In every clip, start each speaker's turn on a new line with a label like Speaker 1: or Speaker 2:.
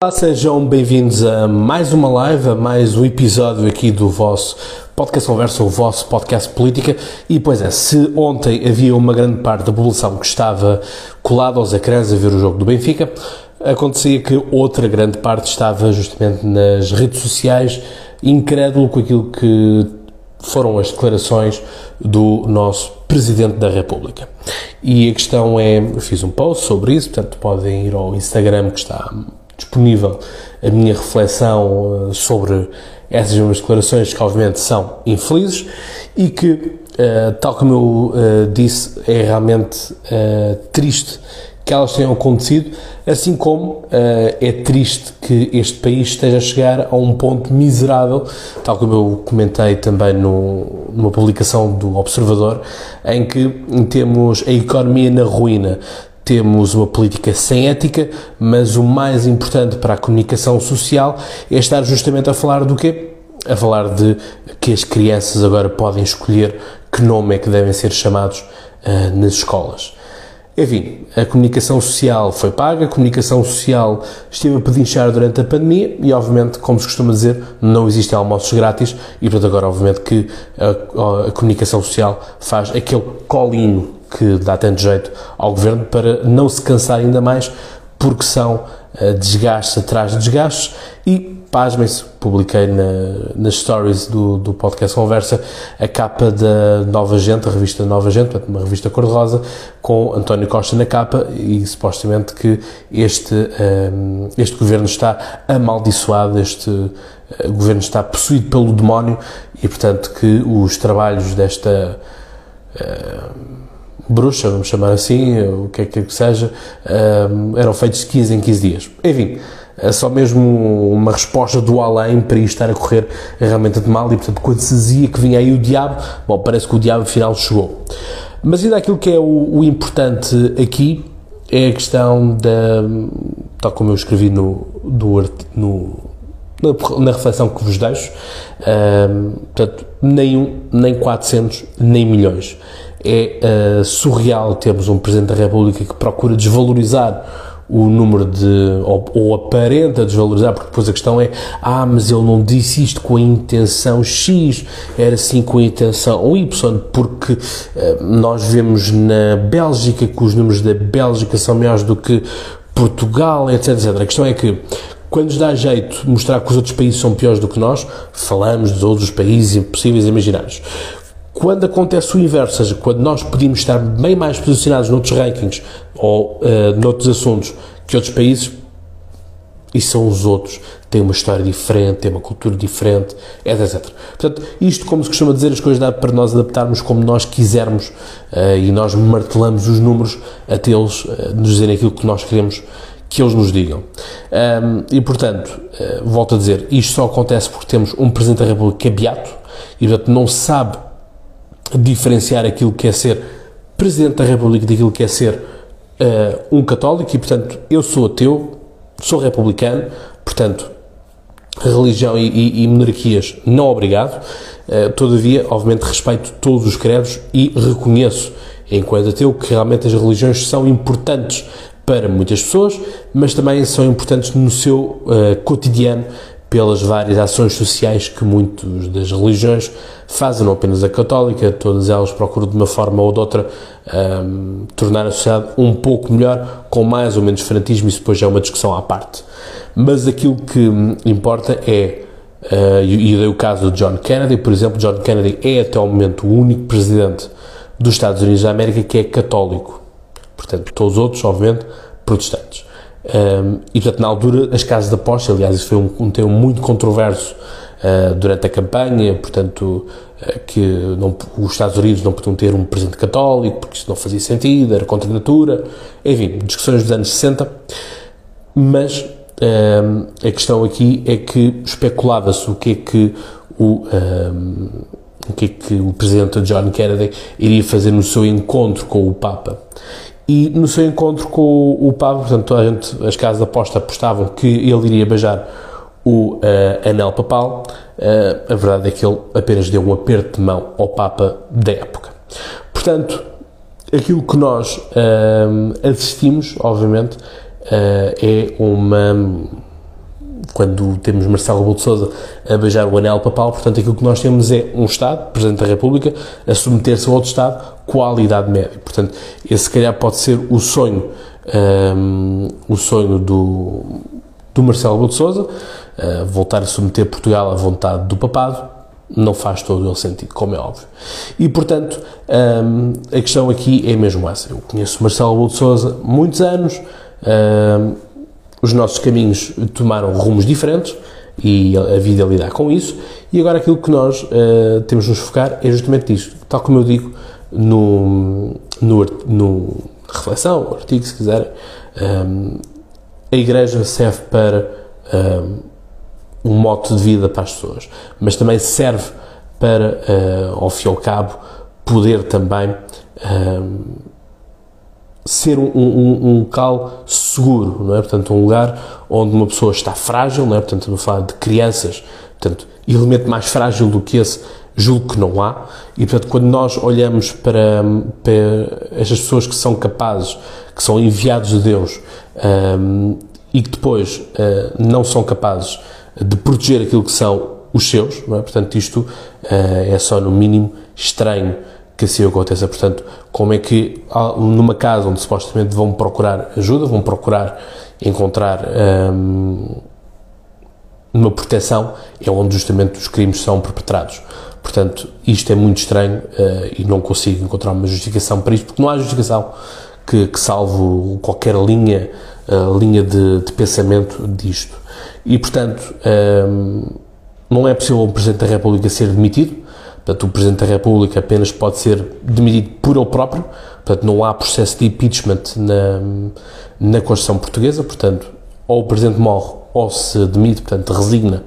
Speaker 1: Olá, sejam bem-vindos a mais uma live, a mais um episódio aqui do vosso podcast Conversa, o vosso podcast política. E pois é, se ontem havia uma grande parte da população que estava colada aos ecrãs a ver o jogo do Benfica, acontecia que outra grande parte estava justamente nas redes sociais, incrédulo com aquilo que foram as declarações do nosso Presidente da República. E a questão é, fiz um post sobre isso, portanto podem ir ao Instagram que está disponível. A minha reflexão eh, sobre essas mesmas declarações que obviamente são infelizes e que, uh, tal como eu uh, disse, é realmente triste que elas tenham acontecido, assim como é triste que este país esteja a chegar a um ponto miserável, tal como eu comentei também numa publicação do Observador, em que temos a economia na ruína, temos uma política sem ética, mas o mais importante para a comunicação social é estar justamente a falar do quê? A falar de que as crianças agora podem escolher que nome é que devem ser chamados uh, nas escolas. Enfim, a comunicação social foi paga, a comunicação social esteve a pedinchar durante a pandemia e, obviamente, como se costuma dizer, não existem almoços grátis e, portanto, agora, obviamente, que a, a comunicação social faz aquele colinho que dá tanto jeito ao governo para não se cansar ainda mais, porque são uh, desgastes atrás de desgastes e pasmem-se, publiquei na, nas stories do, do podcast Conversa a capa da Nova Gente, a revista Nova Gente, portanto, uma revista cor-de-rosa, com António Costa na capa e supostamente que este, eh, este governo está amaldiçoado, este uh, governo está possuído pelo demónio e, portanto, que os trabalhos desta. Uh, bruxa, vamos chamar assim, o que é que seja, eram feitos de 15 em 15 dias. Enfim, é só mesmo uma resposta do além para isto estar a correr realmente de mal e, portanto, quando se dizia que vinha aí o diabo, bom, parece que o diabo afinal chegou. Mas ainda aquilo que é o, o importante aqui é a questão da, tal como eu escrevi no, do, no, na, reflexão que vos deixo, um, portanto, nem um, nem 400, nem milhões é uh, surreal termos um Presidente da República que procura desvalorizar o número de, ou, ou, aparenta desvalorizar, porque depois a questão é, ah, mas ele não disse isto com a intenção X, era assim com a intenção Y, porque uh, nós vemos na Bélgica que os números da Bélgica são maiores do que Portugal, etc, etc. A questão é que, quando nos dá jeito mostrar que os outros países são piores do que nós, falamos dos outros países possíveis e imaginários. Quando acontece o inverso, ou seja, quando nós podemos estar bem mais posicionados noutros rankings ou uh, noutros assuntos que outros países, e são os outros, têm uma história diferente, têm uma cultura diferente, etc, etc. Portanto, isto, como se costuma dizer, as coisas dá para nós adaptarmos como nós quisermos uh, e nós martelamos os números até eles uh, nos dizerem aquilo que nós queremos que eles nos digam. Um, e, portanto, uh, volto a dizer, isto só acontece porque temos um Presidente da República que é beato e, portanto, não sabe diferenciar aquilo que é ser Presidente da República daquilo que é ser uh, um católico e, portanto, eu sou ateu, sou republicano, portanto, religião e, e, e monarquias não obrigado, uh, todavia, obviamente, respeito todos os credos e reconheço, enquanto ateu, que realmente as religiões são importantes para muitas pessoas, mas também são importantes no seu uh, cotidiano pelas várias ações sociais que muitas das religiões fazem, não apenas a católica, todas elas procuram de uma forma ou de outra um, tornar a sociedade um pouco melhor, com mais ou menos fanatismo, isso depois já é uma discussão à parte. Mas aquilo que importa é, uh, e dei o caso de John Kennedy, por exemplo, John Kennedy é até o momento o único presidente dos Estados Unidos da América que é católico. Portanto, todos os outros, obviamente, protestantes. Um, e, portanto, na altura, as casas de aposta, aliás, isso foi um, um tema muito controverso uh, durante a campanha, portanto, uh, que não, os Estados Unidos não podiam ter um presidente católico, porque isso não fazia sentido, era contra a natura, enfim, discussões dos anos 60, mas um, a questão aqui é que especulava-se o que é que o, o que é que o presidente John Kennedy iria fazer no seu encontro com o Papa. E no seu encontro com o, Papa, portanto, a gente, as casas de aposta apostavam que ele iria beijar o uh, anel papal. Uh, a verdade é que ele apenas deu um aperto de mão ao Papa da época. Portanto, aquilo que nós uh, assistimos, obviamente, é uma, quando temos Marcelo Rebelo de Sousa a beijar o anel papal, portanto aquilo que nós temos é um Estado, Presidente da República, a submeter-se a outro Estado com a idade média. Portanto, esse se calhar pode ser o sonho, um, o sonho do, do Marcelo Rebelo de Sousa, uh, voltar a submeter Portugal à vontade do papado, não faz todo o sentido, como é óbvio. E, portanto, um, a questão aqui é mesmo essa. Eu conheço Marcelo Rebelo de Sousa muitos anos, um, os nossos caminhos tomaram rumos diferentes e a vida lidar com isso. E agora aquilo que nós uh, temos de nos focar é justamente isto. Tal como eu digo no, no, no reflexão, artigo, se quiserem, um, a Igreja serve para um, um modo de vida para as pessoas, mas também serve para, uh, ao fim e ao cabo, poder também um, ser um, um, um, local seguro, não é? Portanto, um lugar onde uma pessoa está frágil, não é? Portanto, estamos a falar de crianças, portanto, elemento mais frágil do que esse, julgo que não há, e portanto, quando nós olhamos para, para estas pessoas que são capazes, que são enviados de Deus, um, e que depois uh, não são capazes de proteger aquilo que são os seus, não é? portanto, isto uh, é só no mínimo estranho que assim aconteça. Portanto, como é que numa casa onde supostamente vão procurar ajuda, vão procurar encontrar um, uma proteção, é onde justamente os crimes são perpetrados. Portanto, isto é muito estranho uh, e não consigo encontrar uma justificação para isto, porque não há justificação que, que salve qualquer linha, uh, linha de, de, pensamento disto. E, portanto, um, não é possível o Presidente da República ser demitido, Portanto, o Presidente da República apenas pode ser demitido por ele próprio, portanto, não há processo de impeachment na, na Constituição Portuguesa, portanto, ou o Presidente morre ou se demite, portanto, resigna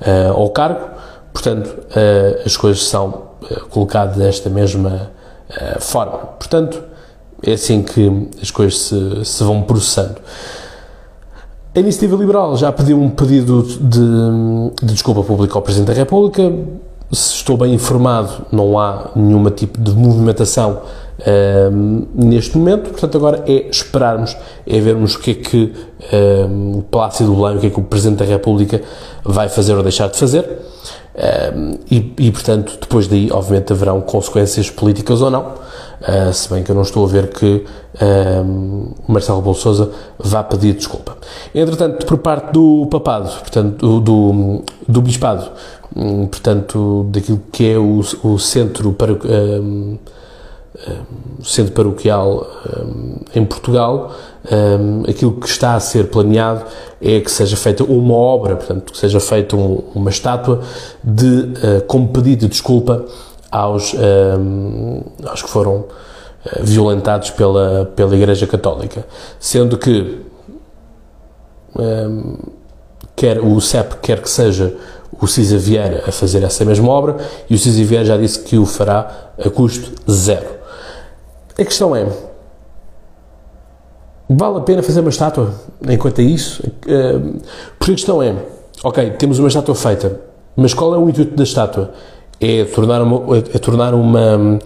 Speaker 1: uh, ao cargo, portanto, uh, as coisas são uh, colocadas desta mesma forma. Portanto, é assim que as coisas se, se vão processando. A Iniciativa Liberal já pediu um pedido de, de desculpa pública ao Presidente da República, se estou bem informado, não há nenhuma tipo de movimentação um, neste momento, portanto agora é esperarmos, é vermos o que é que um, o Palácio do Belém, o que é que o Presidente da República vai fazer ou deixar de fazer. Um, e, e, portanto depois daí obviamente haverão consequências políticas ou não, uh, se bem que eu não estou a ver que Marcelo Sousa vá pedir desculpa. Entretanto, por parte do papado, portanto do, do, do bispado, portanto, daquilo que é o, o centro, para, um, um, centro paroquial um, em Portugal, hum, aquilo que está a ser planeado é que seja feita uma obra, portanto, que seja feita um, uma estátua de, uh, como pedido de desculpa aos, hum, aos que foram uh, violentados pela, pela Igreja Católica, sendo que quer o CEP quer que seja o Cisa Vieira a fazer essa mesma obra e o Cisa Vieira já disse que o fará a custo zero. A questão é: vale a pena fazer uma estátua enquanto é isso? Eh, porque a questão é: ok, temos uma estátua feita, mas qual é o intuito da estátua? É tornar uma, é tornar uma,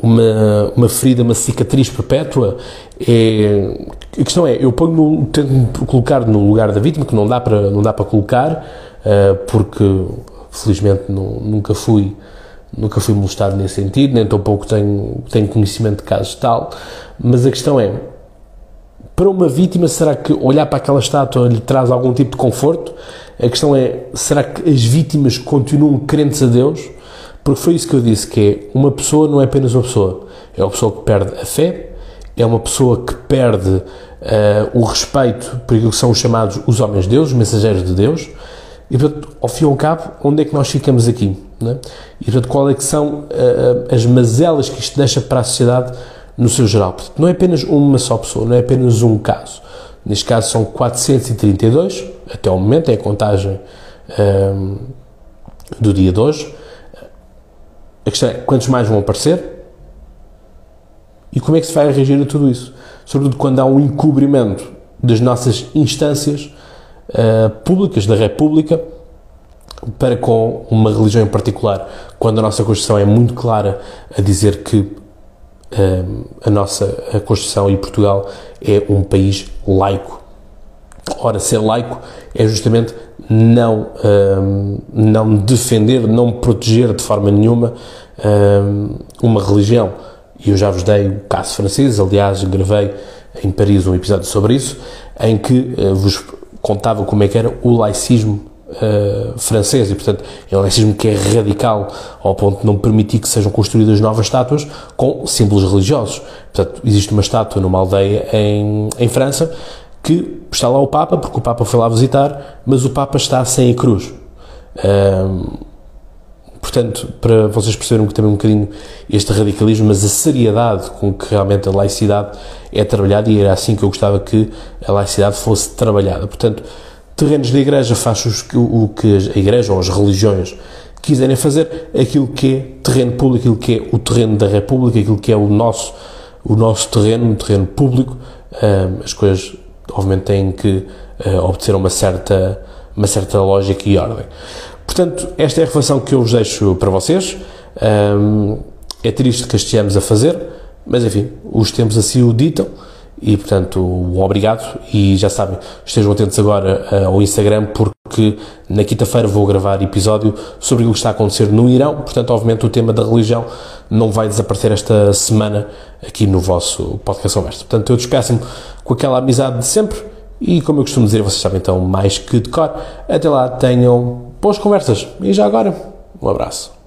Speaker 1: uma, uma ferida, uma cicatriz perpétua? É, a questão é: eu ponho no, tento colocar no lugar da vítima, que não dá para, não dá para colocar porque felizmente nunca fui nunca fui molestado nesse sentido, nem tampouco tenho, tenho conhecimento de casos tal, mas a questão é, para uma vítima, será que olhar para aquela estátua lhe traz algum tipo de conforto? A questão é, será que as vítimas continuam crentes a Deus? Porque foi isso que eu disse, que é, uma pessoa não é apenas uma pessoa, é uma pessoa que perde a fé, é uma pessoa que perde uh, o respeito por aquilo que são chamados os homens de Deus, os mensageiros de Deus, e, portanto, ao fim e ao cabo, onde é que nós ficamos aqui? É? E, portanto, qual é que são uh, as mazelas que isto deixa para a sociedade no seu geral? Portanto, não é apenas uma só pessoa, não é apenas um caso. Neste caso são 432, até ao momento, é a contagem um, eh, do dia de hoje. A questão é, quantos mais vão aparecer? E como é que se vai reagir a tudo isso? Sobretudo quando há um encobrimento das nossas instâncias uh, públicas da República para com uma religião em particular, quando a nossa Constituição é muito clara a dizer que uh, a nossa a Constituição e Portugal é um país laico. Ora, ser laico é justamente não, um, não defender, não proteger de forma nenhuma um, uma religião. E eu já vos dei o caso francês, aliás, gravei em Paris um episódio sobre isso, em que uh, vos contava como é que era o laicismo uh, francês, e portanto é um laicismo que é radical ao ponto de não permitir que sejam construídas novas estátuas com símbolos religiosos. Portanto, existe uma estátua numa aldeia em, em França que está lá o Papa, porque o Papa foi lá visitar, mas o Papa está sem a cruz. Um, portanto, para vocês perceberem também um bocadinho este radicalismo, mas a seriedade com que realmente a laicidade é trabalhada, e era assim que eu gostava que a laicidade fosse trabalhada. Portanto, terrenos da igreja faz o que a igreja ou as religiões quiserem fazer, aquilo que é terreno público, aquilo que é o terreno da república, aquilo que é o nosso, o nosso terreno, um terreno público, um, as coisas obviamente têm que uh, obter uma certa, uma certa lógica e ordem. Portanto, esta é a reflexão que eu vos deixo para vocês. Um, é triste que estejamos a fazer, mas enfim, os tempos assim o ditam e, portanto, um obrigado. E já sabem, estejam atentos agora uh, ao Instagram, porque na quinta-feira vou gravar episódio sobre o que está a acontecer no Irão. Portanto, obviamente, o tema da religião não vai desaparecer esta semana aqui no vosso podcast conversa. Portanto, eu despeço-me com aquela amizade de sempre e, como eu costumo dizer, vocês sabem então mais que de cor. Até lá, tenham boas conversas e já agora, um abraço.